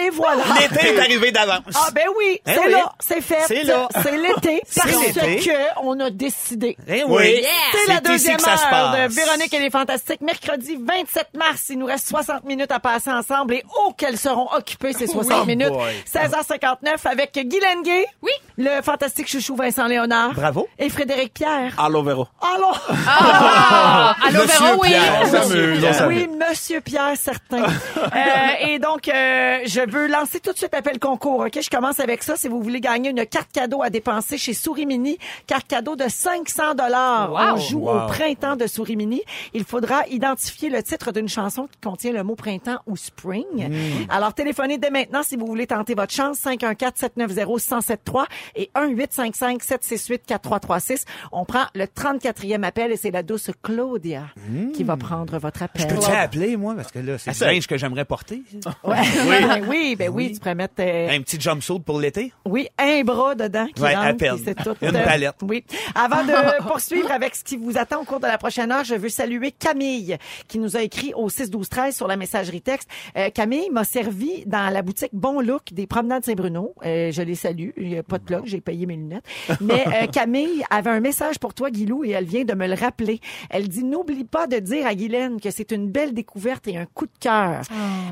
et voilà. L'été est arrivé d'avance. Ah ben oui, Eh c'est oui. là, c'est fait. C'est là. C'est l'été C'est parce que on a décidé. Eh oui. C'est la ici deuxième que ça se heure passe. de Véronique et les Fantastiques. Mercredi 27 mars, il nous reste 60 minutes à passer ensemble et oh qu'elles seront occupées ces 60 Oh minutes. boy. 16h59 avec Guy Lenguet. Oui. Le fantastique chouchou Vincent Léonard. Bravo. Et Frédéric Pierre. Allô, Véro. Allô? Allô, Véro, oui. Pierre, on. Oui, Monsieur Pierre, certain. Euh, et donc, euh, je veux lancer tout de suite appel concours. Ok, je commence avec ça. Si vous voulez gagner une carte cadeau à dépenser chez Souris Mini, carte cadeau de 500 dollars. On joue au printemps de Souris Mini. Il faudra identifier le titre d'une chanson qui contient le mot printemps ou spring. Alors, téléphonez dès maintenant si vous voulez tenter votre chance. 514-790-1073 et 1-855-768-4336. On prend le 34e appel et c'est la douce Claudia qui va prendre votre appel. Peux-tu appeler, moi? Parce que là, c'est du linge que j'aimerais porter. Ouais. oui, ben oui, tu pourrais mettre euh, Un petit jumpsuit pour l'été? oui, un bras dedans qui Ouais, rentre, à peine. puis c'est tout. Une euh, palette. Oui. Avant de poursuivre avec ce qui vous attend au cours de la prochaine heure, je veux saluer Camille qui nous a écrit au 6 12 13 sur la messagerie texte. Euh, Camille m'a servi dans la boutique Bon Look des promenades Saint-Bruno. Euh, je les salue. Il y a pas de plug, j'ai payé mes lunettes. Mais euh, Camille avait un message pour toi Guilou et elle vient de me le rappeler. Elle dit n'oublie pas de dire à Guylaine que c'est une belle découverte et un coup de cœur.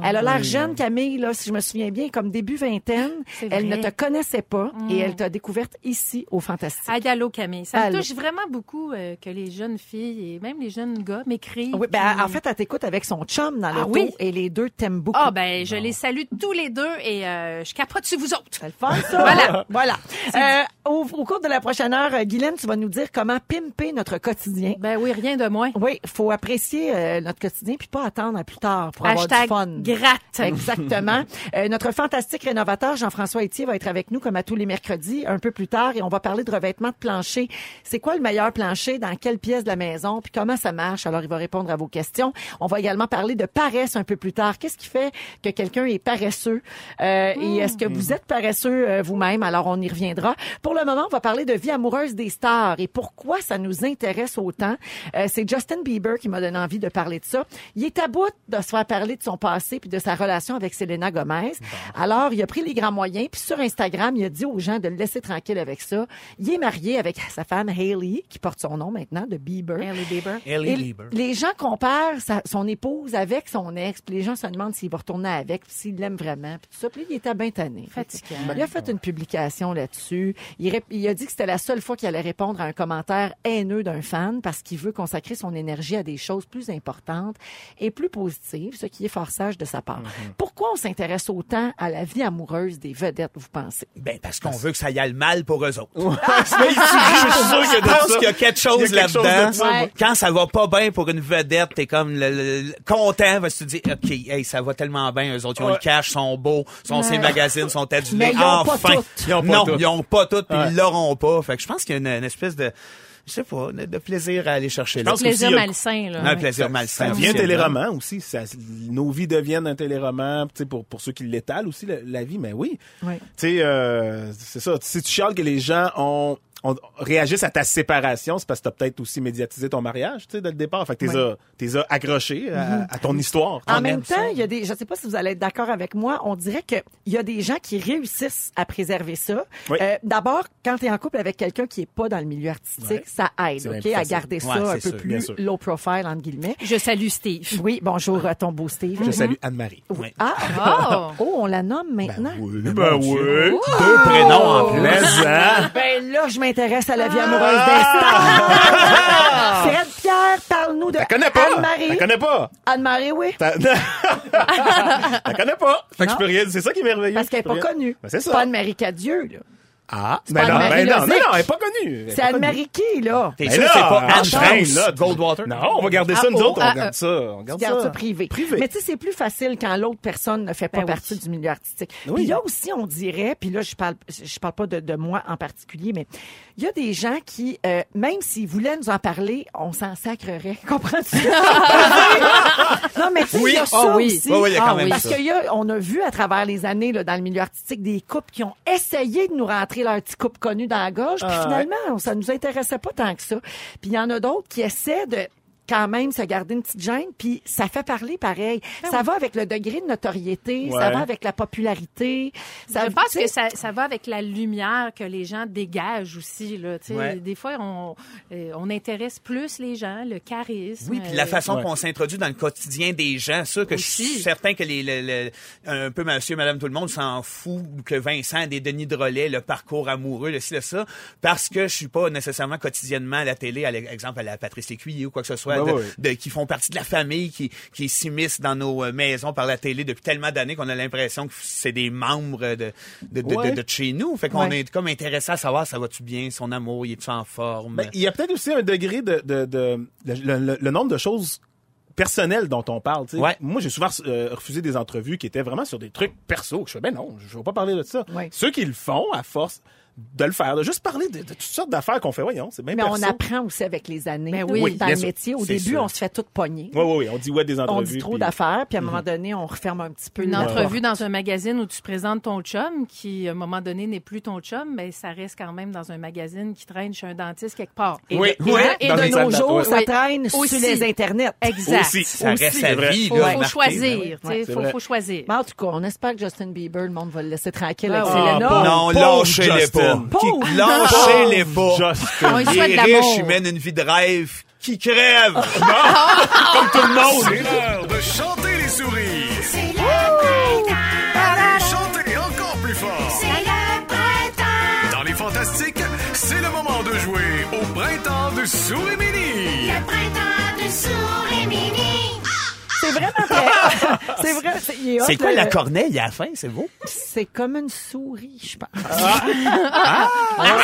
elle a l'air jeune Camille là, si je me souviens bien comme début vingtaine. Elle ne te connaissait pas et elle t'a découverte ici au Fantastique. Aïe, allô, Camille. Ça Allô. me touche vraiment beaucoup euh, que les jeunes filles et même les jeunes gars m'écrivent. Oui, ben, puis- en fait, elle t'écoute avec son chum dans Ah l'auto oui? et les deux t'aiment beaucoup. Ah, ben, je les salue tous les deux et euh, je capote sur vous autres. C'est le fun, ça. Voilà. voilà. Euh, au, au cours de la prochaine heure, Guylaine, tu vas nous dire comment pimper notre quotidien. Ben oui, rien de moins. Oui, faut apprécier notre quotidien puis pas attendre à plus tard pour avoir Hashtag du fun. gratte. Exactement. Euh, notre fantastique rénovateur Jean-François Etier va être avec nous comme à tous les mercredis un peu plus tard et on va parler de revêtement de plancher. C'est quoi le meilleur plancher? Dans quelle pièce de la maison? Puis comment ça marche? Alors il va répondre à vos questions. On va également parler de paresse un peu plus tard. Qu'est-ce qui fait que quelqu'un est paresseux? Euh, et est-ce que vous êtes paresseux euh, vous-même? Alors on y reviendra. Pour le moment, on va parler de vie amoureuse des stars et pourquoi ça nous intéresse autant. Euh, c'est Justin Bieber qui m'a donné envie de parler de ça. Il est à bout de se faire parler de son passé puis de sa relation avec Selena Gomez. Alors, il a pris les grands moyens puis sur Instagram, il a dit aux gens de le laisser tranquille avec ça. Il est marié avec sa femme Hailey qui porte son nom maintenant de Bieber. Hailey Bieber. Ellie Et Lieber. les gens comparent sa- son épouse avec son ex, puis les gens se demandent s'il va retourner avec, puis s'il l'aime vraiment, puis tout ça. Puis il était bien tanné. Fatigant. Il a fait une publication là-dessus. Il, a dit que c'était la seule fois qu'il allait répondre à un commentaire haineux d'un fan parce qu'il veut consacrer son énergie à des choses plus importantes et plus positives, ce qui est fort sage de sa part. Pourquoi on s'intéresse autant à la vie amoureuse des vedettes, vous pensez? Ben, parce qu'on veut que ça y aille mal pour eux autres. Je suis sûr que Je pense qu'il y a quelque chose Il y a quelque chose là-dedans. Quand ça va pas bien pour une vedette, t'es comme le, le- le- content parce que tu te dis, OK, hey, ça va tellement bien. Eux autres, ils ont Ouais. le cash, sont beaux, sont ces magazines, sont adulés. Enfin. toutes. Ils ont pas non, toutes. ils ont pas toutes, puis Ouais. ils l'auront pas. Fait que je pense qu'il y a une, une espèce de, je sais pas, de, de plaisir à aller chercher là. pense Plaisir aussi, malsain, là. Un plaisir malsain. Ça devient un téléroman aussi. Ça, nos vies deviennent un téléroman, tu sais, pour, pour ceux qui l'étalent aussi, la, la vie, mais oui. Oui. Tu sais, euh, c'est ça. Si tu chiales que les gens ont, réagissent à ta séparation, c'est parce que t'as peut-être aussi médiatisé ton mariage, tu sais, dès le départ. Fait que t'es Oui. t'es accroché à, à ton histoire. En même temps, il y a des, je sais pas si vous allez être d'accord avec moi, on dirait que il y a des gens qui réussissent à préserver ça. Oui. Euh, D'abord, quand tu es en couple avec quelqu'un qui est pas dans le milieu artistique, Ouais. ça aide, ok, à garder ça Ouais, un peu sûr, plus low profile entre guillemets. Je salue Steve. Oui, bonjour à ton beau Steve. Je salue Anne-Marie. Ouais. Ah, Oh! oh, on la nomme maintenant. Oui, Ben ben oui. oui. Deux prénoms en. Plaisant. Ben là, je m'intéresse à la vie amoureuse des stars. Fred Pierre, parle-nous de T'as connais pas? Anne-Marie. T'as connais pas? Anne-Marie, oui. T'as T'as connais pas? Fait que je Non. peux rien. C'est ça qui est merveilleux. Parce qu'elle n'est Je pas rien- connue. Ben, c'est ça. Pas Anne-Marie Cadieux, là. Ah, pas mais non, mais non, Lozic. mais non, elle est pas connue. C'est. Anne-Marie qui, là? T'es Mais sûr là, c'est pas Anne enchaîne, France, là. Goldwater? Non, on va garder ça, Ah, nous oh, autres, on ah, regarde ça. On garde ça. ça privé. Privé. Mais tu sais, c'est plus facile quand l'autre personne ne fait pas Ben oui. partie du milieu artistique. Oui. Puis a aussi, on dirait, puis là, je parle, je parle pas de, de moi en particulier, mais il y a des gens qui, euh, même s'ils voulaient nous en parler, on s'en sacrerait. Comprends-tu? non, mais tu sais, il y a ça Ah oui. aussi. Oui, oui, il y a quand Ah même. Parce ça. qu'il y a, on a vu à travers les années là, dans le milieu artistique des couples qui ont essayé de nous rentrer leur petit couple connu dans la gorge, puis Ah, finalement, ça nous intéressait pas tant que ça. Puis il y en a d'autres qui essaient de quand même se garder une petite gêne, puis ça fait parler pareil. ça va avec le degré de notoriété, ça va avec la popularité. Ça, je pense que ça, ça va avec la lumière que les gens dégagent aussi. Là, tu sais. Ouais. Des fois, on, euh, on intéresse plus les gens, le charisme. Oui, puis la euh, façon Ouais. qu'on s'introduit dans le quotidien des gens, ça que je suis Aussi. certain que les, le- le- un peu monsieur, madame, tout le monde s'en fout que Vincent a des Denis Drolet, le parcours amoureux, le ci, le ça, parce que je suis pas nécessairement quotidiennement à la télé, à l'exemple à la Patrice Lécuyer ou quoi que ce soit, Ouais, de, ouais. de- qui font partie de la famille, qui, qui s'immiscent dans nos euh, maisons par la télé depuis tellement d'années qu'on a l'impression que c'est des membres de, de, de, de- Ouais. de chez nous. Fait qu'on Ouais. est comme intéressé à savoir ça va-tu bien, son amour, il est-tu en forme? Ben, il y a peut-être aussi un degré de, de, de- le, le- le nombre de choses personnelles dont on parle. tu sais. Ouais. Moi, j'ai souvent euh, refusé des entrevues qui étaient vraiment sur des trucs perso. que Je fais, ben non, je veux pas parler de ça. Ouais. Ceux qui le font, à force de le faire, de juste parler de, de toutes sortes d'affaires qu'on fait, voyons, c'est bien mais perso. on apprend aussi avec les années Ben oui. dans bien le métier. Au début, sûr. on se fait tout pogner. Oui, oui, oui, on dit ouais des On entrevues. dit trop puis- d'affaires, puis à un moment donné, on referme un petit peu Une entrevue dans un magazine où tu présentes ton chum, qui à un moment donné n'est plus ton chum, mais ça reste quand même dans un magazine qui traîne chez un dentiste quelque part. Et Oui, de, oui, et dans de nos jours, ça traîne Aussi. sur les internets. Exact. Aussi. ça aussi, reste vrai. vie, Faut, là, faut choisir. Ouais, tu sais, c'est faut, choisir. Mais en tout cas, on espère que Justin Bieber, le monde va le laisser tranquille Ah, avec ah, Selena. pauvre. Non, lâchez-les pas. Justin. Pauvre. Qui- Lâchez-les pas. Justin. On lui Il souhaite est l'amour. riche, il mène une vie de rêve qui crève. Comme tout le monde. C'est l'heure de chanter les sourires. C'est le printemps. Chanter encore plus fort. C'est le printemps, Dans les fantastiques, c'est le moment de jouer au printemps de Souris c'est vrai. c'est- quoi le- la corneille à la fin, c'est beau? C'est comme une souris, je pense. Ah,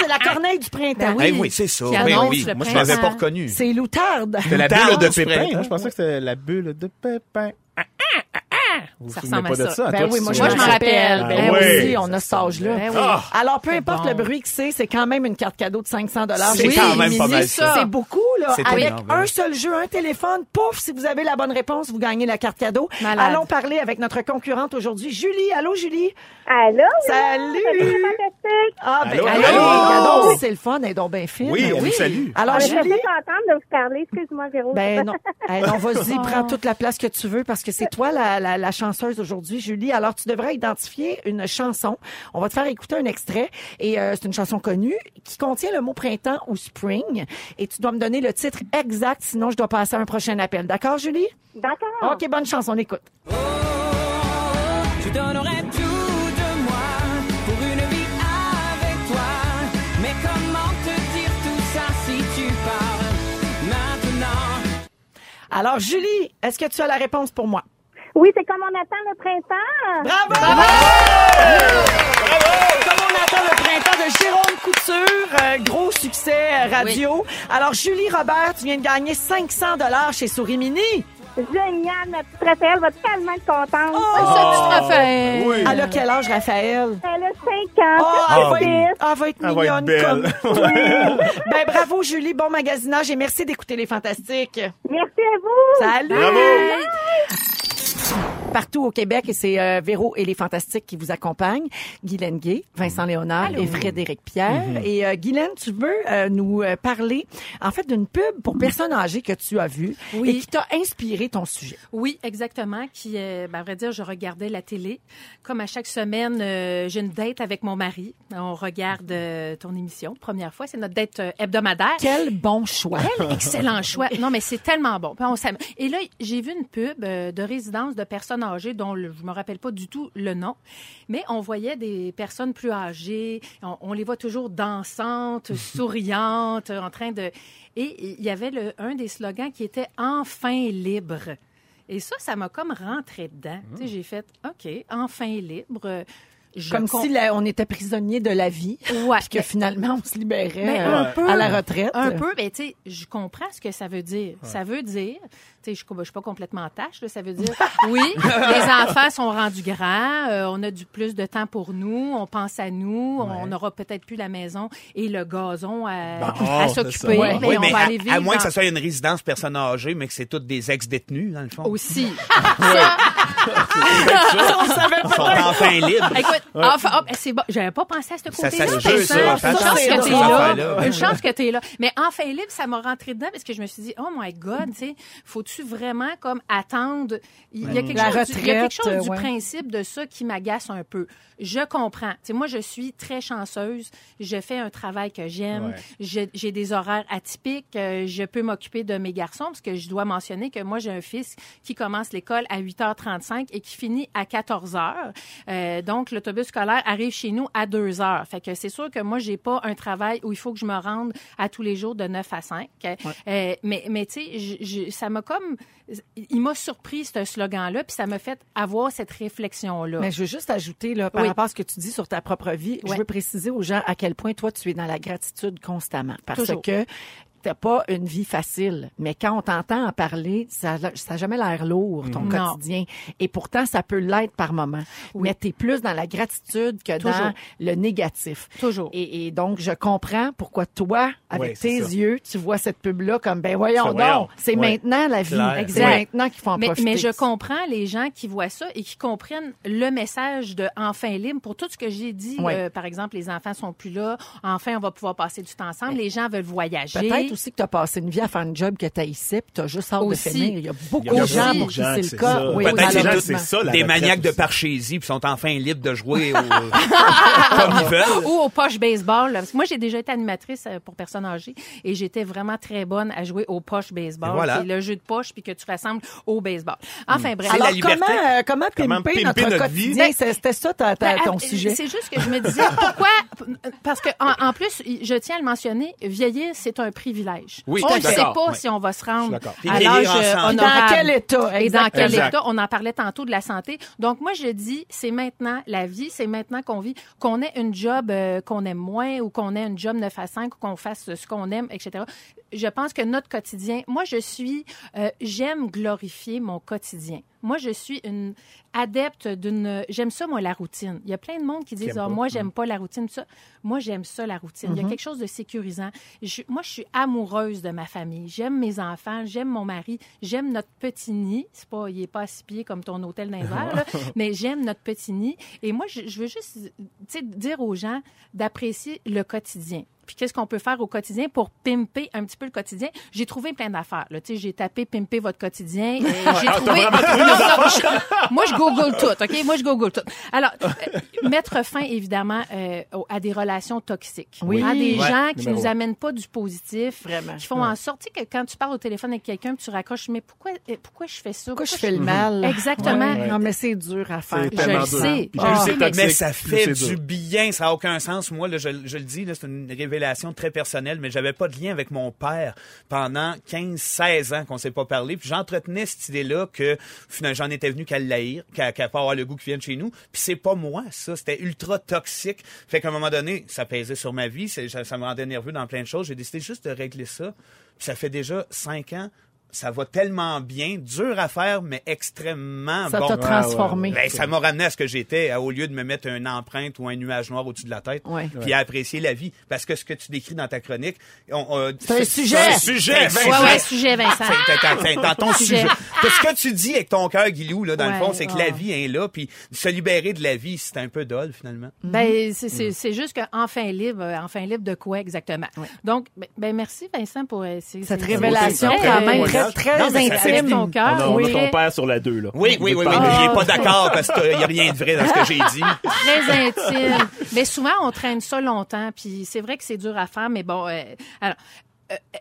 c'est la corneille du printemps. Ben oui. Eh oui, c'est ça. Ben oui, moi je l'avais pas reconnu. C'est l'outarde. C'est la bulle de pépin. Je pensais que c'était la bulle de pépin. Vous vous Ça souvenez ressemble pas à de ça. ça? Ben toi, oui, tu moi, te je Moi, je me rappelle. Ben Ah oui, on a cet âge-là. Ben oui. Ah! Alors, peu importe bon. le bruit que c'est, c'est quand même une carte cadeau de 500 dollars. C'est quand même pas mal ça. C'est beaucoup, là. C'est Avec énorme, un seul jeu, un téléphone, pouf, si vous avez la bonne réponse, vous gagnez la carte cadeau. Malade. Allons parler avec notre concurrente aujourd'hui, Julie. Allô, Julie? Allô? Salut! Fantastique. Ah, ben, Allô, allô, allô? cadeau, c'est le fun, elle est donc bien fine. Oui, elle nous salue. Alors, On très Julie? contente de vous parler. Excuse-moi, Véro. Ben non. Eh non, vas-y, prends toute la place que tu veux parce que c'est toi la, la, la chanceuse aujourd'hui, Julie. Alors, tu devrais identifier une chanson. On va te faire écouter un extrait et euh, c'est une chanson connue qui contient le mot printemps ou spring et tu dois me donner le titre exact, sinon je dois passer à un prochain appel. D'accord, Julie? D'accord. OK, bonne chance, on écoute. Je donnerais tout de moi pour une vie avec toi. Mais comment te dire tout ça si tu pars maintenant? Alors, Julie, est-ce que tu as la réponse pour moi? Oui, c'est comme on attend le printemps. Bravo! Comme on attend le printemps de Jérôme Couture, euh, gros succès euh, radio. Alors, Julie Robert, tu viens de gagner 500 dollars chez Souris Mini. Génial. Ma petite Raphaël va tellement être contente. Oh! Ça, tu te refais. Oui. Elle a quel âge, Raphaël? Elle a 5 ans. Oh, c'est elle, va petite. être, elle va être va mignonne être comme... ben, bravo, Julie. Bon magasinage et merci d'écouter les Fantastiques. Merci à vous. Salut! Bravo! Partout au Québec, et c'est euh, Véro et les Fantastiques qui vous accompagnent. Guylaine Gay, Vincent Léonard et Frédéric Pierre. Et euh, Guylaine, tu veux euh, nous euh, parler, en fait, d'une pub pour personnes âgées que tu as vue Oui. et qui t'a inspiré ton sujet. Oui, exactement. Qui, euh, ben, à vrai dire, je regardais la télé. Comme à chaque semaine, euh, j'ai une date avec mon mari. On regarde euh, ton émission. Première fois, c'est notre date euh, hebdomadaire. Quel bon choix! Quel excellent choix. Non, mais c'est tellement bon. Et là, j'ai vu une pub euh, de résidence de personnes âgées dont le- je me rappelle pas du tout le nom, mais on voyait des personnes plus âgées. On, on les voit toujours dansantes, souriantes, en train de. Et il y avait le, un des slogans qui était enfin libre. Et ça, ça m'a comme rentré dedans. Sais, j'ai fait OK, enfin libre. Je Comme com- si la- on était prisonnier de la vie, Ouais, puis que mais- finalement, on se libérait Mais euh, un peu. à la retraite. Un peu, mais tu sais, je comprends ce que ça veut dire. Ça veut dire, tu sais, je suis pas complètement en tâche, là, ça veut dire, oui, les enfants sont rendus grands, euh, on a du plus de temps pour nous, on pense à nous, on n'aura peut-être plus la maison et le gazon à, Bon, à oh, c'est s'occuper, ça. mais oui, on mais va à, aller vivre à moins que ça soit une résidence personne âgée, mais que c'est toutes des ex-détenus, dans le fond. aussi. Ils sont enfin libres. Écoute, enfin, hop, c'est bon. J'avais pas pensé à ce côté-là. ça ça. Une chance que t'es là. Une chance que t'es là. Mais enfin libre, ça m'a rentré dedans parce que je me suis dit, oh my God, tu sais, faut-tu vraiment comme attendre? Il y a quelque La chose, du, il y a quelque retraite, chose du principe de ça qui m'agace un peu. Je comprends. Tu sais, moi, je suis très chanceuse. Je fais un travail que j'aime. Ouais. Je- J'ai des horaires atypiques. Euh, je peux m'occuper de mes garçons parce que je dois mentionner que moi, j'ai un fils qui commence l'école à 8h35 et qui finit à 14h. Euh, donc, l'autobus scolaire arrive chez nous à 2h. Fait que c'est sûr que moi, j'ai pas un travail où il faut que je me rende à tous les jours de 9 à 5. Euh, mais, mais tu sais, ça m'a comme... Il m'a surpris, ce slogan-là, puis ça m'a fait avoir cette réflexion-là. Mais je veux juste ajouter, là, par Oui. rapport à ce que tu dis sur ta propre vie, je veux préciser aux gens à quel point toi, tu es dans la gratitude constamment. Parce Toujours. que t'as pas une vie facile. Mais quand on t'entend en parler, ça n'a jamais l'air lourd, ton Non. quotidien. Et pourtant, ça peut l'être par moment. Mais tu es plus dans la gratitude que dans Toujours. le négatif. Toujours. Et, et donc, je comprends pourquoi toi, avec tes ça. yeux, tu vois cette pub-là comme, ben voyons donc, c'est maintenant la vie. C'est maintenant qu'il faut en mais, profiter. mais je comprends les gens qui voient ça et qui comprennent le message de enfin libre pour tout ce que j'ai dit. Euh, par exemple, les enfants sont plus là. Enfin, on va pouvoir passer du temps ensemble. Les gens veulent voyager. Peut-être aussi que tu as passé une vie à faire une job que tu haïssais, puis tu as juste hâte Aussi. de finir. Il y a beaucoup de gens pour qui c'est que le cas. ça. Oui, Peut-être malheureusement. c'est ça, la des maniaques de parchésie puis sont enfin libres de jouer au... comme ils veulent. Ou au poche baseball. là. Parce que moi, j'ai déjà été animatrice euh, pour personnes âgées et j'étais vraiment très bonne à jouer au poche baseball. Voilà. C'est le jeu de poche puis que tu rassembles au baseball. Enfin, bref. C'est la Alors, comment, euh, comment Comment pimper pimper notre, notre quotidien? C'était ça ta- ta- Ben, ton euh, sujet? C'est juste que je me disais pourquoi parce que en, en plus je tiens à le mentionner vieillir c'est un privilège. Oui, on ne sait pas Oui. si on va se Je rendre suis d'accord. Puis à l'âge en euh, honorable. Dans quel état? Et dans quel Exact. état? On en parlait tantôt de la santé. Donc moi je dis c'est maintenant la vie, c'est maintenant qu'on vit, qu'on ait une job euh, qu'on aime moins ou qu'on ait une job 9 à 5 ou qu'on fasse ce qu'on aime, etc. Je pense que notre quotidien, moi je suis, euh, j'aime glorifier mon quotidien. Moi, je suis une adepte d'une. J'aime ça, moi, la routine. Il y a plein de monde qui disent Ah. Moi, j'aime pas la routine. Ça. Moi, j'aime ça, la routine. Il y a quelque chose de sécurisant. Je- moi, je suis amoureuse de ma famille. J'aime mes enfants, j'aime mon mari, j'aime notre petit nid. C'est pas, il est pas à six pieds comme ton hôtel d'un mais j'aime notre petit nid. Et moi, je, je veux juste dire aux gens d'apprécier le quotidien. Puis qu'est-ce qu'on peut faire au quotidien pour pimper un petit peu le quotidien? J'ai trouvé plein d'affaires. là. Tu sais, J'ai tapé pimper votre quotidien. et j'ai Ah, trouvé... vraiment trouvé Non, non, je- moi, je google tout, OK? Moi, je google tout. Alors, euh, mettre fin, évidemment, euh, à des relations toxiques. Oui. Hein, des Ouais, gens qui nous amènent pas du positif. Vraiment. Qui font en sorte que quand tu parles au téléphone avec quelqu'un, tu raccroches, mais pourquoi, euh, pourquoi je fais ça? Pourquoi je fais le mal? Exactement. Ouais. Non, mais c'est dur à faire. Tellement le sais. Ah. Mais ça fait du bien, ça n'a aucun sens. Moi, là, je, je le dis, c'est une révélation très personnelle, mais j'avais pas de lien avec mon père pendant 15-16 ans qu'on s'est pas parlé. Puis j'entretenais cette idée-là que j'en étais venu qu'à l'haïr, qu'à qu'à pas avoir le goût qui vienne chez nous. Puis c'est pas moi, ça. C'était ultra toxique. Fait qu'à un moment donné, ça pesait sur ma vie, ça me rendait nerveux dans plein de choses. J'ai décidé juste de régler ça. Puis ça fait déjà 5 ans. Ça va tellement bien, dur à faire, mais extrêmement Ça bon. t'a transformé. Ben, ça m'a ramené à ce que j'étais, à- au lieu de me mettre une empreinte ou un nuage noir au-dessus de la tête, Ouais. puis à apprécier la vie. Parce que ce que tu décris dans ta chronique, on, euh, C'est un sujet. c'est un Sujet, C'est un Vincent. Ouais, ouais, sujet, Vincent. t'as- Dans ton Sujet. sujet. Parce que ce que tu dis avec ton cœur, Guilou, là, dans le fond, c'est que la vie est là, puis se libérer de la vie, c'est un peu dole, finalement. Ben, c'est c'est- c'est juste qu'enfin libre, euh, enfin libre de quoi exactement? Donc, ben, ben, merci Vincent pour euh, c'est- Cette c'est- révélation quand même très, très Non, mais ça fait intime. ton cœur. On a, on a oui. ton père sur la 2, là. Oui, oui, oui, oui, mais il est pas d'accord parce qu'il n'y a rien de vrai dans ce que j'ai dit. très intime. Mais souvent, on traîne ça longtemps, puis c'est vrai que c'est dur à faire, mais bon, euh, alors, euh, euh,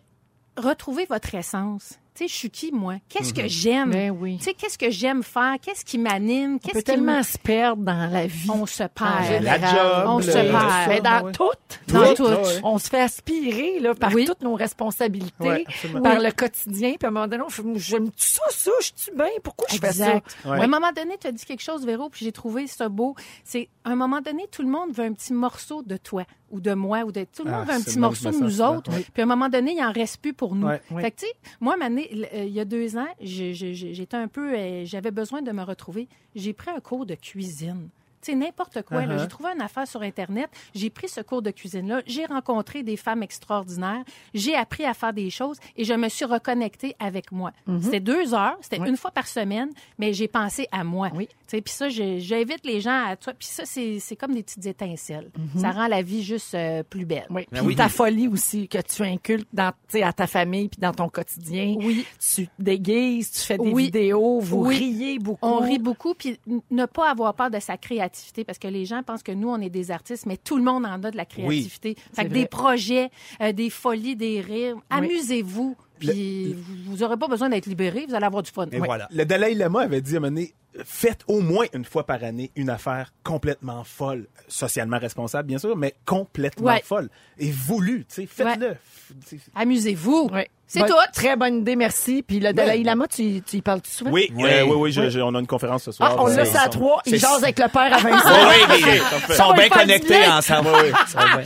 retrouvez votre essence. Tu sais, je suis qui, moi? Qu'est-ce que j'aime? Ben oui. Tu sais, qu'est-ce que j'aime faire? Qu'est-ce qui m'anime? On Qu'est-ce peut qui tellement me... se perdre dans la vie. On se perd. général. La job, On le- se perd. ça, Mais dans ouais. tout, Dans tout, tout. on se fait aspirer là, par Oui. toutes nos responsabilités, par le quotidien. Puis à un moment donné, on fait, j'aime ça, ça, je suis bien? Pourquoi je fais ça? Exact. Ouais. À un moment donné, tu as dit quelque chose, Véro, puis j'ai trouvé ça beau. C'est, à un moment donné, tout le monde veut un petit morceau de toi ou de moi ou de tout le Ah, monde veut un petit le morceau de nous autres. Puis à un moment donné, il en reste plus pour nous. Fait que, tu sais, moi, Mané, euh, il y a deux ans, j'étais un peu, euh, j'avais besoin de me retrouver. J'ai pris un cours de cuisine. Tu sais, n'importe quoi. là. Uh-huh. J'ai trouvé une affaire sur Internet. J'ai pris ce cours de cuisine-là. J'ai rencontré des femmes extraordinaires. J'ai appris à faire des choses et je me suis reconnectée avec moi. C'était deux heures. C'était une fois par semaine, mais j'ai pensé à moi. Oui. Puis ça, j'invite les gens à toi. Puis ça, c'est c'est comme des petites étincelles. Ça rend la vie juste euh, plus belle. Oui. Ben Puis oui. ta folie aussi que tu inculques dans, tu sais, à ta famille puis dans ton quotidien. Oui. Tu te déguises, tu fais des Oui. vidéos, vous Oui. riez beaucoup. On rit beaucoup, puis ne pas avoir peur de sa créativité, parce que les gens pensent que nous, on est des artistes, mais tout le monde en a de la créativité. Fait que des projets, euh, des folies, des rires, amusez-vous, puis vous n'aurez pas besoin d'être libéré, vous allez avoir du fun. Et voilà. Le Dalai Lama avait dit à un moment donné, faites au moins une fois par année une affaire complètement folle, socialement responsable, bien sûr, mais complètement Ouais. folle. Et voulu, tu sais, faites-le. Ouais. Amusez-vous. Ouais. C'est Bonne- tout. Très bonne idée, merci. Puis le Dalai Lama, tu, tu y parles-tu souvent? Oui, Oui. euh, oui, oui, je- je- on a une conférence ce soir. Ah, on Euh, l'a ça à trois. Il c'est- jase avec le père à Vincent. Oui, oui, ils sont bien connectés ensemble. Ça va bien.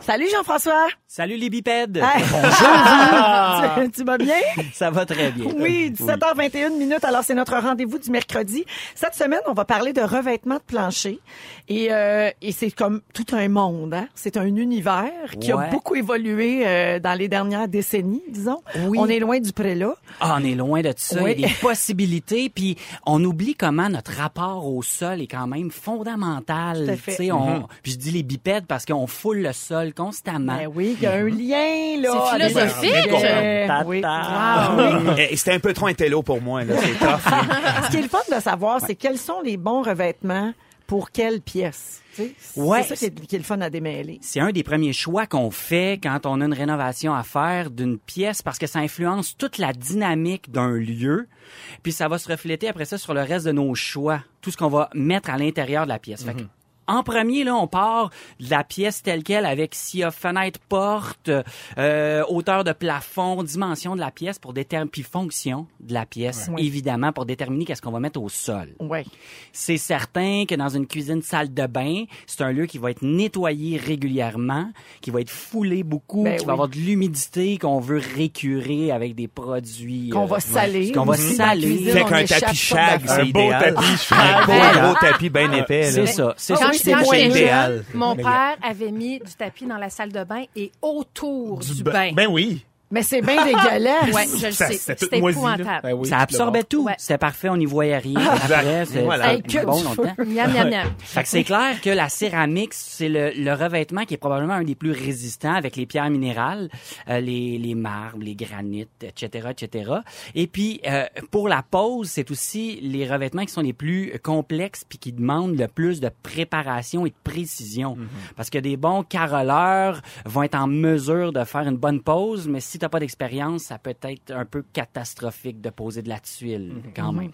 Salut Jean-François. Salut les bipèdes! Hey. tu, tu vas bien? Ça va très bien. Oui, 17h21 minutes. Alors, c'est notre rendez-vous du mercredi. Cette semaine, on va parler de revêtement de plancher. Et, euh, et c'est comme tout un monde. Hein? C'est un univers qui a beaucoup évolué euh, dans les dernières décennies, disons. Oui. On est loin du prélat. Ah, on est loin de ça. Oui. Il y a des possibilités. Puis on oublie comment notre rapport au sol est quand même fondamental. Tout à fait. Puis je dis les bipèdes parce qu'on foule le sol constamment. Ben oui, il y a un lien, là. C'est philosophique. Euh, oui. Wow. Eh, C'était un peu trop intello pour moi. là. C'est tough. là. Ce qui est le fun de savoir, c'est quels sont les bons revêtements pour quelle pièce. Tu sais, C'est Ouais. ça qui est, qui est le fun à démêler. C'est un des premiers choix qu'on fait quand on a une rénovation à faire d'une pièce parce que ça influence toute la dynamique d'un lieu. Puis ça va se refléter après ça sur le reste de nos choix, tout ce qu'on va mettre à l'intérieur de la pièce. Fait que, en premier, là, on part de la pièce telle quelle avec s'il y a fenêtre, porte, euh, hauteur de plafond, dimension de la pièce pour déterminer, puis fonction de la pièce, Ouais. évidemment, pour déterminer qu'est-ce qu'on va mettre au sol. Ouais. C'est certain que dans une cuisine salle de bain, c'est un lieu qui va être nettoyé régulièrement, qui va être foulé beaucoup, Ben qui oui. va avoir de l'humidité qu'on veut récurer avec des produits Qu'on euh, va saler. qu'on va saler. cuisine, Fait qu'un tapis d'affaires. c'est Un beau idéal. tapis Un shag. beau Voilà. gros tapis bien épais. là. C'est ça, c'est ça. C'est moins idéal. mon père avait mis du tapis dans la salle de bain et autour du, ba- bain. Ben oui. Mais c'est bien dégueulasse. Ouais, je le Ça- sais. c'était épouvantable. Ben oui, Ça absorbait tout. Ouais. C'était parfait, on n'y voyait rien. Après, c'est Voilà. Hey, bon longtemps. Miam, miam, miam. Fait que c'est clair que la céramique, c'est le, le revêtement qui est probablement un des plus résistants avec les pierres minérales, euh, les, les marbres, les granites, etc., etc. Et puis, euh, pour la pose, c'est aussi les revêtements qui sont les plus complexes puis qui demandent le plus de préparation et de précision. Parce que des bons caroleurs vont être en mesure de faire une bonne pose, mais si t'as pas d'expérience, ça peut être un peu catastrophique de poser de la tuile, quand même.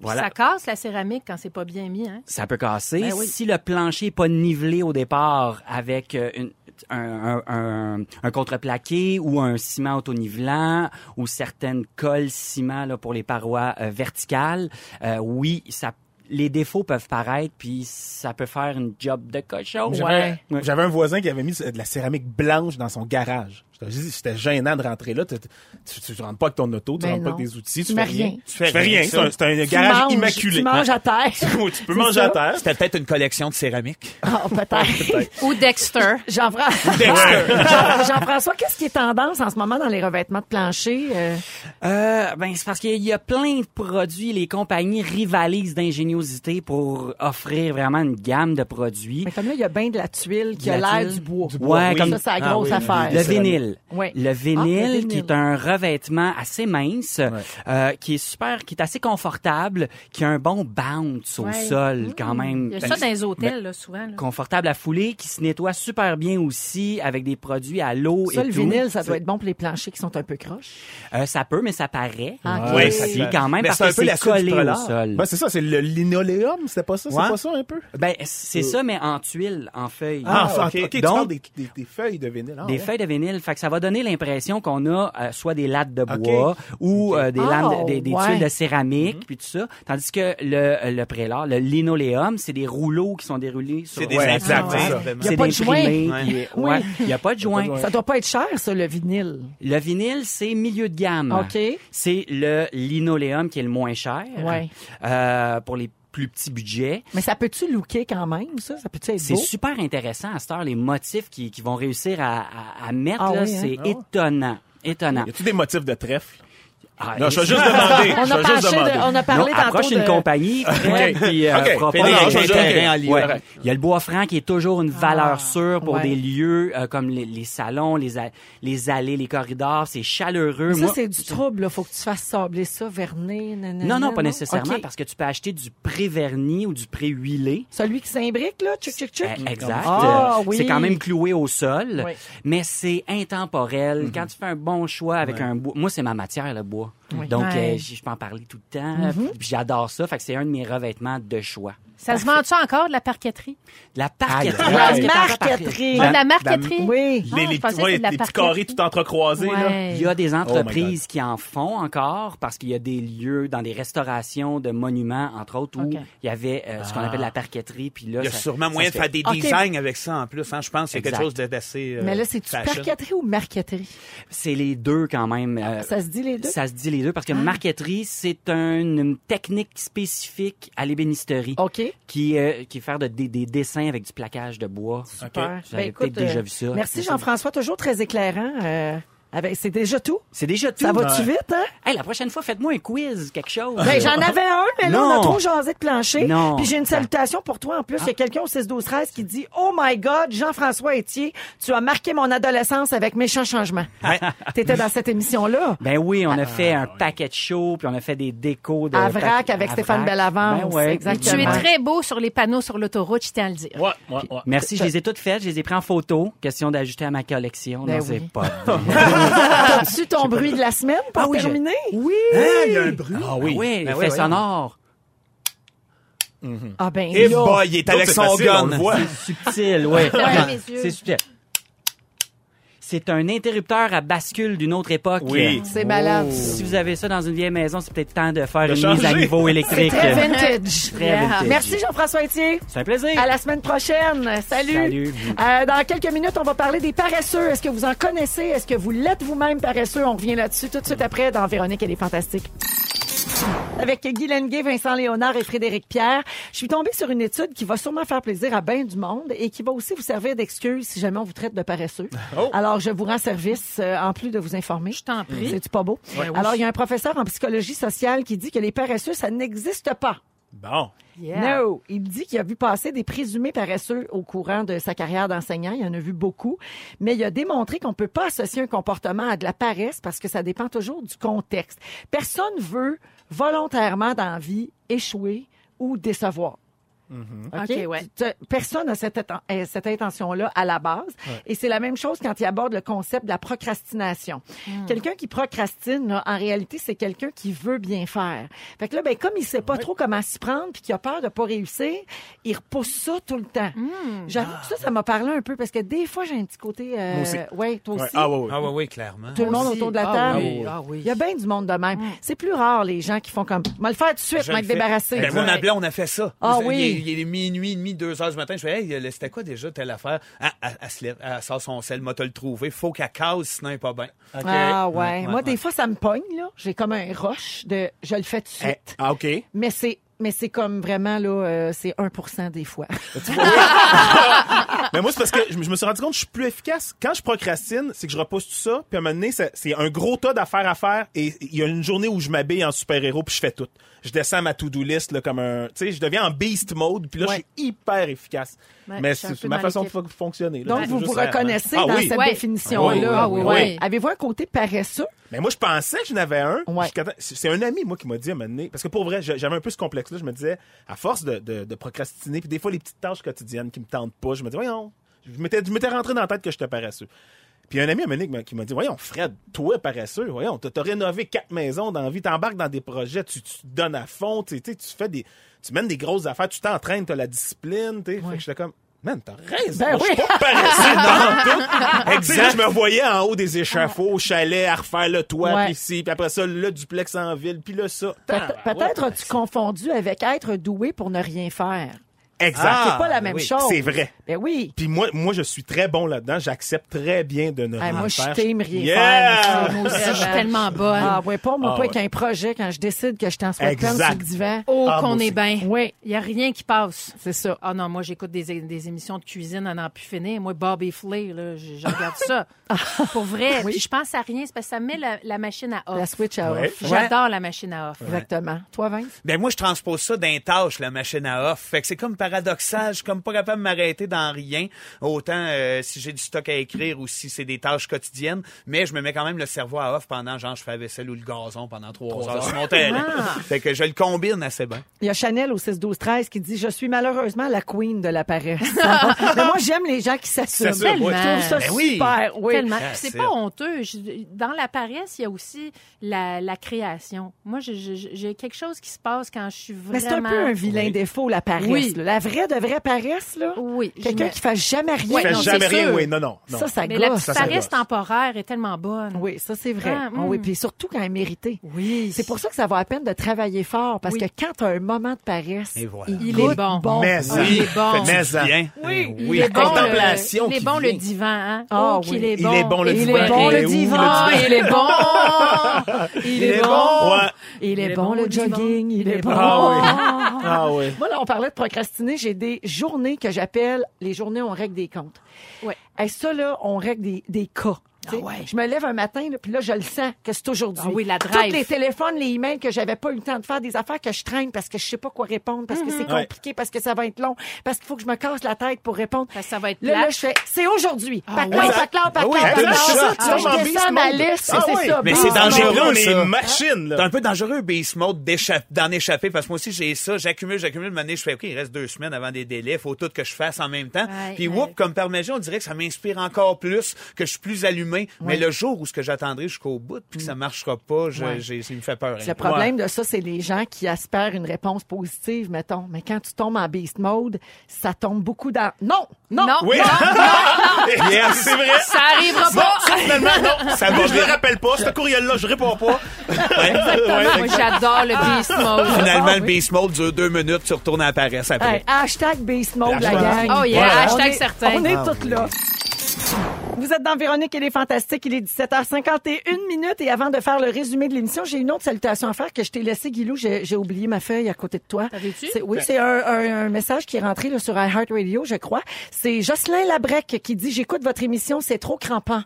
Voilà. Ça casse la céramique quand c'est pas bien mis. Hein? Ça peut casser. Ben oui. Si le plancher est pas nivelé au départ avec euh, une- un, un, un, un contreplaqué ou un ciment autonivelant ou certaines colles ciment là, pour les parois euh, verticales, euh, oui, ça les défauts peuvent paraître puis ça peut faire une job de cochon. J'avais Ouais. j'avais un voisin qui avait mis de la céramique blanche dans son garage. J'étais- j'ai dit, C'était gênant de rentrer là. Tu, tu, tu rentres pas avec ton auto, tu Ben rentres pas avec des outils, tu, Tu fais rien. Tu fais rien. C'est un, c'est un Tu garage manges, immaculé. Tu manges à terre. tu peux manger ça. à terre. C'était peut-être une collection de céramique. Ah, peut-être. Ou Dexter. Jean-François, Jean- Jean-François, qu'est-ce qui est tendance en ce moment dans les revêtements de plancher? Euh, Euh, ben c'est parce qu'il y a plein de produits. Les compagnies rivalisent d'ingéniosité pour offrir vraiment une gamme de produits. mais comme là, il y a bien de la tuile qui a la l'air du bois. Ouais, Oui. comme Ça, c'est la Ah grosse oui, affaire. Le vinyle. Vinyle. Le Ah, vinyle, le vinyle. qui est un revêtement assez mince, euh, qui est super, qui est assez confortable, qui a un bon bounce au sol quand même. Il y a ça dans les hôtels, là, souvent. là. Confortable à fouler, qui se nettoie super bien aussi avec des produits à l'eau Ça, et le tout. vinyle, ça doit être bon pour les planchers qui sont un peu croches. Euh, ça peut, mais ça paraît Ah, aussi ça- quand même Mais parce que c'est collé au sol. Ben, c'est ça, c'est le linoléum, c'était pas ça? Ouais. C'est pas ça un peu? Ben, c'est ça, mais en tuile, en feuille. Ah, Ah, ok. tu Donc- parles des, des- des feuilles de vinyle. Ah, Des ouais. feuilles de vinyle, fait que ça va donner l'impression qu'on a euh, soit des lattes de bois ou euh, des Oh, lames, de- des, des ouais. tuiles de céramique puis tout ça, tandis que le le prélat, le linoléum, c'est des rouleaux qui sont déroulés sur C'est des Ouais, exact, ça. Il y a pas des de joint. imprimés, Ouais. il y a pas de joint. joint. Ça doit pas être cher, ça, le vinyle. Le vinyle, c'est milieu de gamme. OK. C'est le linoléum qui est le moins cher. Ouais. Euh, pour les plus petits budgets. Mais ça peut-tu looker quand même, ça? Ça peut-tu être C'est super intéressant à cette heure, les motifs qui, qui vont réussir à, à, à mettre, Ah là, oui, hein? c'est Ah étonnant. Étonnant. Y a-tu des motifs de trèfle? Ah, Non, je vais juste demander. On a, vais juste demander. de- on a parlé non, tantôt approche de... une compagnie, puis euh, des. Ouais. Il y a le bois franc qui est toujours une valeur sûre pour ouais. des lieux euh, comme les, les salons, les, allées, les corridors. C'est chaleureux. Ça, Moi- c'est du trouble, là. Faut que tu fasses sabler ça, verner, nanana, Non, non, pas nécessairement, parce que tu peux acheter du pré-verni ou du pré-huilé. Celui qui s'imbrique, là, tchic, tchic, tchic. Eh, Exact. Ah, Euh, oui. C'est quand même cloué au sol, Oui. mais c'est Mhm. intemporel. Quand tu fais un bon choix avec un bois, moi c'est ma matière le bois, donc Ouais. euh, je peux en parler tout le temps. Mhm. Puis J'adore ça, fait que c'est un de mes revêtements de choix. Ça se vend-tu encore de la parqueterie? De La parqueterie. La t'en as parlé? marqueterie. Ah, de la marqueterie? Oui. Ah, Les, les, ouais, de la les petits carrés tout entrecroisés, là. Il y a des Oh entreprises qui en font encore parce qu'il y a des lieux dans des restaurations de monuments, entre autres, où il y avait euh, ce qu'on appelle la parqueterie. Puis là, Il y a ça- sûrement ça moyen de faire des designs avec ça en plus. Hein. Je pense qu'il y a quelque chose de- d'assez. euh, Mais là, c'est-tu parqueterie ou marqueterie? C'est les deux quand même. euh, Ça se dit les deux? Ça se dit les deux parce que marqueterie, c'est un- une technique spécifique à l'ébénisterie OK. qui, euh, qui est faire de- des, des dessins avec du plaquage de bois. Super. Avez Ben, peut-être déjà euh, vu ça. Merci Jean-François, toujours très éclairant. euh, avec- c'est déjà tout? C'est déjà tout. Ça va-tu vite, hein? Hey, la prochaine fois, faites-moi un quiz, quelque chose. Ben, j'en avais un, mais là, on a Non. trop jasé de plancher. Non. Puis j'ai une salutation pour toi en plus. Il y a quelqu'un au 6 12 13 qui dit Oh my God, Jean-François Etier, tu as marqué mon adolescence avec méchant changement. T'étais dans cette émission-là. Ben oui, on a fait un paquet de shows, puis on a fait des décos de... À Vrac avec Stéphane Vrac. Bellavance, Ben ouais. exactement. Tu es très beau sur les panneaux sur l'autoroute, je tiens à le dire. Ouais, ouais, ouais. Merci, je les ai toutes faites, je les ai pris en photo. Question d'ajouter à ma collection. Ben non, oui. c'est pas. T'as-tu ton bruit de la semaine pour Ah oui, je- terminer? Oui! Hein, il y a un bruit. Ah oui, Ben oui, oui. sonore. Ah ben Et là. boy, il est avec c'est son gun. voit. Subtil, ouais. C'est subtil. C'est un interrupteur à bascule d'une autre époque. Oui. C'est malade. Si vous avez ça dans une vieille maison, c'est peut-être temps de faire De une mise à niveau électrique. très vintage. Très vintage. Merci Jean-François Etier. C'est un plaisir. À la semaine prochaine. Salut. Salut. Euh, dans quelques minutes, on va parler des paresseux. Est-ce que vous en connaissez? Est-ce que vous l'êtes vous-même paresseux? On revient là-dessus tout de suite après dans Véronique et les Fantastiques. Avec Guy Lenguet, Vincent Léonard et Frédéric Pierre, je suis tombée sur une étude qui va sûrement faire plaisir à bien du monde et qui va aussi vous servir d'excuse si jamais on vous traite de paresseux. Oh. Alors, je vous rends service euh, en plus de vous informer. Je t'en prie. C'est-tu pas beau? Alors, il y a un professeur en psychologie sociale qui dit que les paresseux, ça n'existe pas. Bon. Yeah. No. Il dit qu'il a vu passer des présumés paresseux au courant de sa carrière d'enseignant. Il en a vu beaucoup. Mais il a démontré qu'on peut pas associer un comportement à de la paresse parce que ça dépend toujours du contexte. Personne veut volontairement dans la échouer ou décevoir. OK? OK, ouais. Personne n'a cette, euh, cette intention-là à la base. Et c'est la même chose quand il aborde le concept de la procrastination. Quelqu'un qui procrastine, là, en réalité, c'est quelqu'un qui veut bien faire. Fait que là, ben, comme il sait pas trop comment s'y prendre puis qu'il a peur de pas réussir, il repousse ça tout le temps. J'avoue que ça, ça m'a parlé un peu parce que des fois, j'ai un petit côté... Euh, Moi aussi. ouais, toi Ouais. aussi. Ah, ouais, ouais. Ah oui, oui, clairement. Tout le monde Aussi. autour de la Ah table. oui, ah oui. Il y a bien du monde de même. C'est plus rare, les gens qui font comme, moi le faire tout de suite, Je m'être débarrassé. Ben, moi, ma blonde, on a fait ça. Ah Il- oui. Il, est minuit, demi, deux heures du matin. Je fais, hey, c'était quoi déjà telle affaire? Ah, elle, elle se lève, elle sort son sel, m'a le trouvé? Faut qu'elle casse, sinon elle est pas bien. Ah ouais. Ouais, Moi, ouais, des ouais. fois, ça me pogne, là. J'ai comme un rush de je le fais tout de suite. Ah, OK. Mais c'est mais c'est comme vraiment, là, euh, c'est 1 des fois. Mais moi, c'est parce que je me je me suis rendu compte que je suis plus efficace. Quand je procrastine, c'est que je repousse tout ça, puis à un moment donné, c'est c'est un gros tas d'affaires à faire, et il y a une journée où je m'habille en super-héros, puis je fais tout. Je descends ma to-do list là, comme un... Tu sais, je deviens en beast mode, puis là, Ouais. je suis hyper efficace. Ouais, Mais c'est ma façon de fonctionner. là. Donc, C'est vous vous reconnaissez Ah dans oui. cette Ouais. définition-là. Oui, oui, oui, oui. Avez-vous un côté paresseux? Mais moi, je pensais que j'en avais un. C'est un ami, moi, qui m'a dit à un moment donné, parce que pour vrai, j'a- j'avais un peu ce complexe-là. Je me disais, à force de, de, de procrastiner, puis des fois, les petites tâches quotidiennes qui me tentent pas, je me dis, voyons, je m'étais je m'étais rentré dans la tête que j'étais paresseux. Puis un ami à donné qui m'a- dit, voyons, Fred, toi, paresseux, voyons, t'as t'as rénové quatre maisons dans la vie, t'embarques dans des projets, tu, tu te donnes à fond, tu tu fais des, tu mènes des grosses affaires, tu t'entraînes, t'as la discipline, tu sais. Fait que j'étais comme, Man, t'as raison. Ben je suis oui. pas paresseux dans tout. Exact. je me voyais en haut des échafauds, au chalet, à refaire le toit, Ouais. puis ici, puis après ça, le duplex en ville, puis là, ça. Ah, Peut-être ouais. as-tu confondu avec être doué pour ne rien faire? Exact. Ah, C'est pas la même oui. chose. C'est vrai. Ben oui. Puis moi, moi, je suis très bon là-dedans. J'accepte très bien de ne Ah, rien moi, je faire. t'aime rien Yeah! faire. Moi aussi, je suis tellement bonne. Ah, ouais, pas moi, Ah, pas ouais. avec un projet quand je décide que je t'en sweatpants Exact. sur le divan. Oh, Ah, qu'on est bien. Oui, Il n'y a rien qui passe. c'est ça. Ah non, moi, j'écoute des, des émissions de cuisine à n'en plus finir. Moi, Bobby Flay, là, je, regarde ça. Pour vrai. Puis je pense à rien, c'est parce que ça met la, la machine à off. La switch à Ouais. off. J'adore la machine à off. Exactement. Toi, Vince? Ben moi, je transpose ça d'un tâche, la machine à off. Fait que c'est comme paradoxal. Je suis comme pas capable de m'arrêter dans rien. Autant euh, si j'ai du stock à écrire ou si c'est des tâches quotidiennes. Mais je me mets quand même le cerveau à off pendant, genre, je fais la vaisselle ou le gazon pendant trois, heures, sur mon terrain. Ah. Fait que je le combine assez bien. Il y a Chanel au 6 12 13 qui dit je suis malheureusement la queen de la paresse. Mais moi j'aime les gens qui s'assument. Je oui. trouve ça Ben oui. super. Oui. Tellement. C'est pas honteux. Je- dans la paresse, il y a aussi la, la création. Moi, j'ai quelque chose qui se passe quand je suis Mais vraiment... c'est un peu un vilain Oui. défaut la paresse. Oui. là. La vraie de vraie paresse là? Oui. Quelqu'un qui fait jamais rien. Fais non, jamais rien, sûr. oui. Non, non. non. Ça, ça Mais la petite paresse temporaire est tellement bonne. Oui, ça c'est vrai. Ah, Ah oui, mm. puis surtout quand elle est méritée. Oui. C'est pour ça que ça vaut la peine de travailler fort parce Oui. que quand tu as un moment de paresse, voilà. Il est bon. Mais Ah, il est bon. Mais ça. bien. Oui. Il Oui, est la bon, contemplation le, il est qui bon le divan, hein? Ah oh, oui. qu'il est Il bon. est bon, le Il divan. est bon, Il est divan. le divan? Il est bon. Il est bon. Il est bon le jogging, il est bon. Ah oui. Ah. Moi, là, on parlait de procrastiner. J'ai des journées que j'appelle les journées où on règle des comptes. Ouais. Et ça, là, on règle des, des cas. Ah ouais. Je me lève un matin, là, puis là, je le sens que c'est aujourd'hui. Ah oui, la Tous drive. les téléphones, les emails que j'avais pas eu le temps de faire, des affaires que je traîne parce que je sais pas quoi répondre, parce que c'est Ouais. compliqué, parce que ça va être long, parce qu'il faut que je me casse la tête pour répondre. Parce que ça va être Là, là, je fais, c'est aujourd'hui. Paclao, oui. paclao, Ah paclao, oui, paclao. comme ça, Là, tu en je descends ma liste, Ah c'est oui. ça. Mais c'est dangereux, Là, on est ça. une machine, C'est là. un peu dangereux, beast mode, d'en échapper, parce que moi aussi, j'ai ça. J'accumule, j'accumule. Année, je fais, OK, il reste deux semaines avant des délais. Faut tout que je fasse en même temps. Ouais, Puis, ouais. whoop, comme par magie, on dirait que ça m'inspire encore plus, que je suis plus allumé. Mais le jour où ce que j'attendrai jusqu'au bout, puis que ça marchera pas, je, j'ai- ça me fait peur. hein. Le problème de ça, c'est les gens qui espèrent une réponse positive, mettons. Mais quand tu tombes en beast mode, ça tombe beaucoup dans... Non! Non! Non. Oui. Yes, c'est vrai. Ça arrivera Non, pas. finalement, non. Ça va je le rappelle pas. Ce courriel-là, je réponds pas. Exactement. Moi, j'adore le beast mode. Finalement, Ah, le beast mode dure deux minutes, tu retournes à la paresse après. Hey, hashtag beast mode, la gang. Oh yeah, Voilà. hashtag On est- certain. On est Ah, toutes là. Vous êtes dans Véronique et les Fantastiques. Il est 17h51 minutes et avant de faire le résumé de l'émission, j'ai une autre salutation à faire que je t'ai laissé, Guilou. J'ai j'ai oublié ma feuille à côté de toi. T'avais-tu? C'est- Oui, c'est un, un- un message qui est rentré là, sur iHeartRadio, je crois. C'est Jocelyn Labrec qui dit J'écoute votre émission, c'est trop crampant.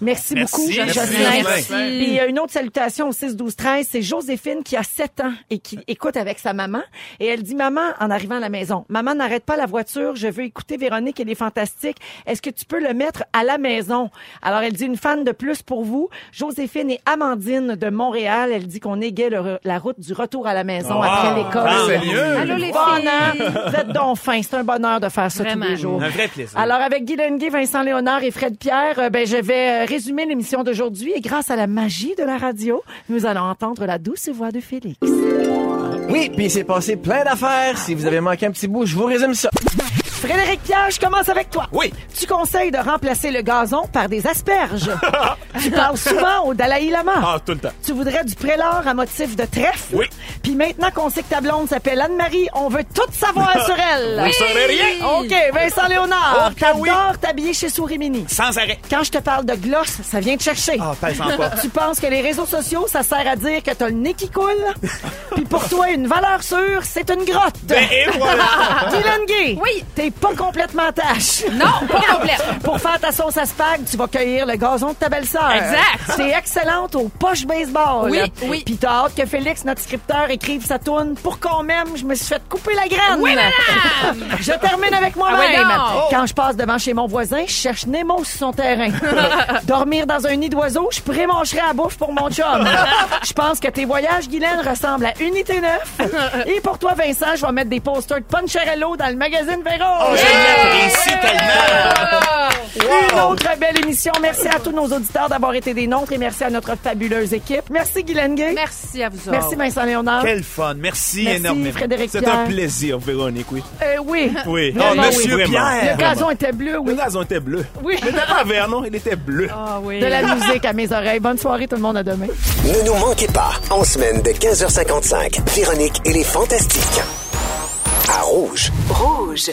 Merci, Merci, beaucoup, merci, Jocelyn. Merci. Puis il y a une autre salutation au 6 12 13, c'est Joséphine qui a 7 ans et qui écoute avec sa maman et elle dit maman en arrivant à la maison, maman n'arrête pas la voiture, je veux écouter Véronique et les fantastiques. Est-ce que tu peux le mettre à la maison Alors elle dit une fan de plus pour vous, Joséphine et Amandine de Montréal, elle dit qu'on égaye le la route du retour à la maison après l'école. mieux. Allô, les Bon, filles. Vous êtes donc fins, c'est un bonheur de faire ça Vraiment. tous les jours. Un vrai plaisir. Alors, avec Guy Lenguet, Vincent Léonard et Fred Pierre, euh, ben, je vais euh, résumer l'émission d'aujourd'hui. Et grâce à la magie de la radio, nous allons entendre la douce voix de Félix. Oui, puis il s'est passé plein d'affaires. Si vous avez manqué un petit bout, je vous résume ça. Frédéric Pierre, je commence avec toi. Oui. Tu conseilles de remplacer le gazon par des asperges. tu parles souvent au Dalai Lama. Ah, tout le temps. Tu voudrais du prélor à motif de trèfle. Oui. Puis maintenant qu'on sait que ta blonde s'appelle Anne-Marie, on veut tout savoir sur elle. Vous saurez rien. OK, Vincent Léonard, Oh, oui. t'adores t'habiller chez Souris Mini. Sans arrêt. Quand je te parle de gloss, ça vient te chercher. Ah, parle-en pas. Tu penses que les réseaux sociaux, ça sert à dire que t'as le nez qui coule? Puis pour toi, une valeur sûre, c'est une grotte. Ben, et voilà. Dylan Gay, Oui. t'es pas complètement tâche. Non, pas complète. Pour faire ta sauce à spag, tu vas cueillir le gazon de ta belle-sœur. Exact. T'es excellente aux poches baseball. Oui, oui. Puis t'as hâte que Félix, notre scripteur, écrive sa toune. Pour qu'on m'aime, je me suis fait couper la graine. Oui, madame! Je termine avec moi-même. Ah donc. Quand je passe devant chez mon voisin, je cherche Nemo sur son terrain. Dormir dans un nid d'oiseau, je prémangerai à bouffe pour mon chum. Je pense que tes voyages, Guylaine, ressemblent à Unité 9. Et pour toi, Vincent, je vais mettre des posters de Puncharello dans le magazine Véro. Oh, je l'apprécie tellement. Une autre belle émission. Merci à tous nos auditeurs d'avoir été des nôtres et merci à notre fabuleuse équipe. Merci Guylaine Gay. Merci à vous autres. Merci Vincent Léonard. Quel fun. Merci, Merci énormément. Frédéric C'est Pierre. un plaisir, Véronique, oui. Euh, oui. Oui. Oh, Vraiment, Monsieur oui. Pierre. Le gazon était bleu, Le oui. gazon était bleu. Oui. Il était pas vert, non? Il était bleu. Ah oui. De la musique à mes oreilles. Bonne soirée tout le monde à demain. Ne nous manquez pas, en semaine de 15h55, Véronique et les Fantastiques. À Rouge. Rouge.